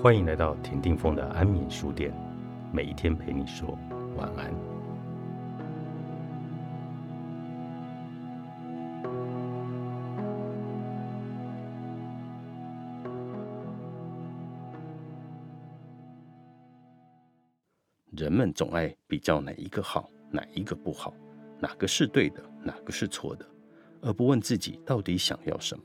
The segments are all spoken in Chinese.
欢迎来到田定峰的安眠书店，每一天陪你说晚安。人们总爱比较哪一个好，哪一个不好，哪个是对的，哪个是错的，而不问自己到底想要什么。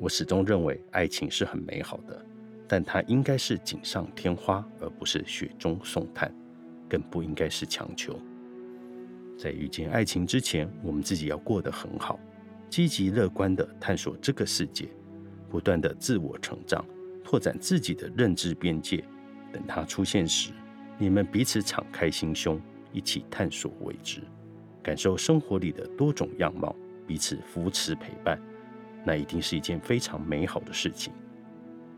我始终认为爱情是很美好的，但它应该是锦上添花，而不是雪中送炭，更不应该是强求。在遇见爱情之前，我们自己要过得很好，积极乐观地探索这个世界，不断地自我成长，拓展自己的认知边界。等它出现时，你们彼此敞开心胸，一起探索未知，感受生活里的多种样貌，彼此扶持陪伴。那一定是一件非常美好的事情。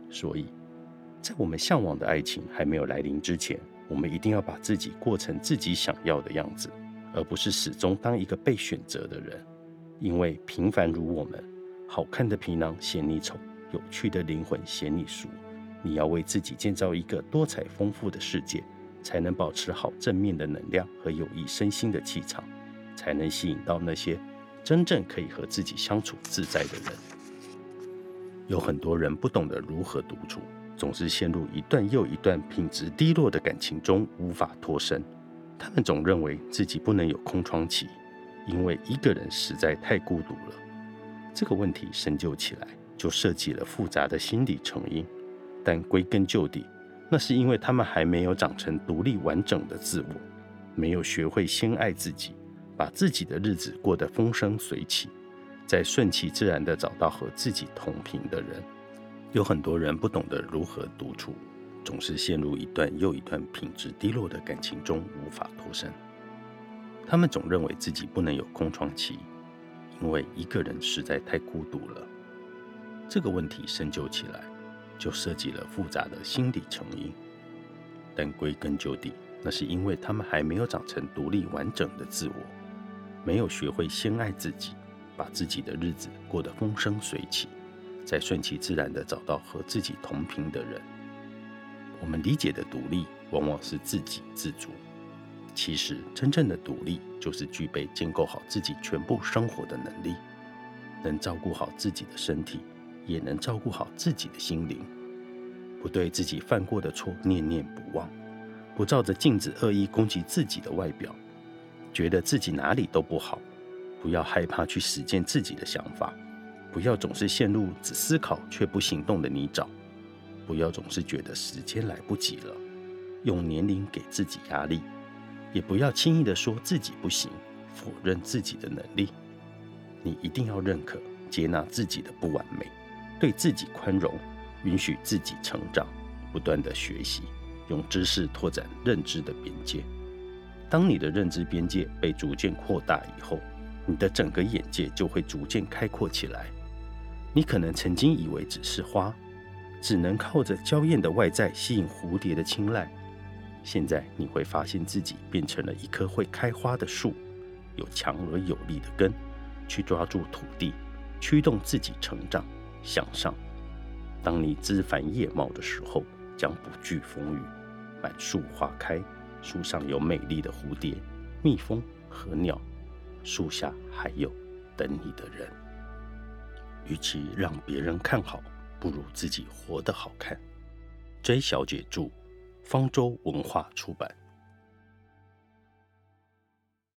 所以，在我们向往的爱情还没有来临之前，我们一定要把自己过成自己想要的样子，而不是始终当一个被选择的人。因为平凡如我们，好看的皮囊嫌你丑，有趣的灵魂嫌你俗。你要为自己建造一个多彩丰富的世界，才能保持好正面的能量和有益身心的气场，才能吸引到那些。真正可以和自己相处自在的人，有很多人不懂得如何独处，总是陷入一段又一段品质低落的感情中无法脱身。他们总认为自己不能有空窗期，因为一个人实在太孤独了。这个问题深究起来，就涉及了复杂的心理成因。但归根究底，那是因为他们还没有长成独立完整的自我，没有学会先爱自己。把自己的日子过得风生水起，在顺其自然地找到和自己同频的人。有很多人不懂得如何独处，总是陷入一段又一段品质低落的感情中无法脱身。他们总认为自己不能有空窗期，因为一个人实在太孤独了。这个问题深究起来，就涉及了复杂的心理成因。但归根究底，那是因为他们还没有长成独立完整的自我。没有学会先爱自己，把自己的日子过得风生水起，再顺其自然地找到和自己同频的人。我们理解的独立，往往是自给自足。其实，真正的独立，就是具备建构好自己全部生活的能力，能照顾好自己的身体，也能照顾好自己的心灵。不对自己犯过的错念念不忘，不照着镜子恶意攻击自己的外表。觉得自己哪里都不好，不要害怕去实践自己的想法，不要总是陷入只思考却不行动的泥沼，不要总是觉得时间来不及了，用年龄给自己压力，也不要轻易的说自己不行，否认自己的能力。你一定要认可、接纳自己的不完美，对自己宽容，允许自己成长，不断的学习，用知识拓展认知的边界。当你的认知边界被逐渐扩大以后，你的整个眼界就会逐渐开阔起来。你可能曾经以为只是花，只能靠着娇艳的外在吸引蝴蝶的青睐，现在你会发现自己变成了一棵会开花的树，有强而有力的根，去抓住土地，驱动自己成长向上。当你枝繁叶茂的时候，将不惧风雨，满树花开。树上有美丽的蝴蝶、蜜蜂和鸟，树下还有等你的人。与其让别人看好，不如自己活得好看。J 小姐著，方舟文化出版。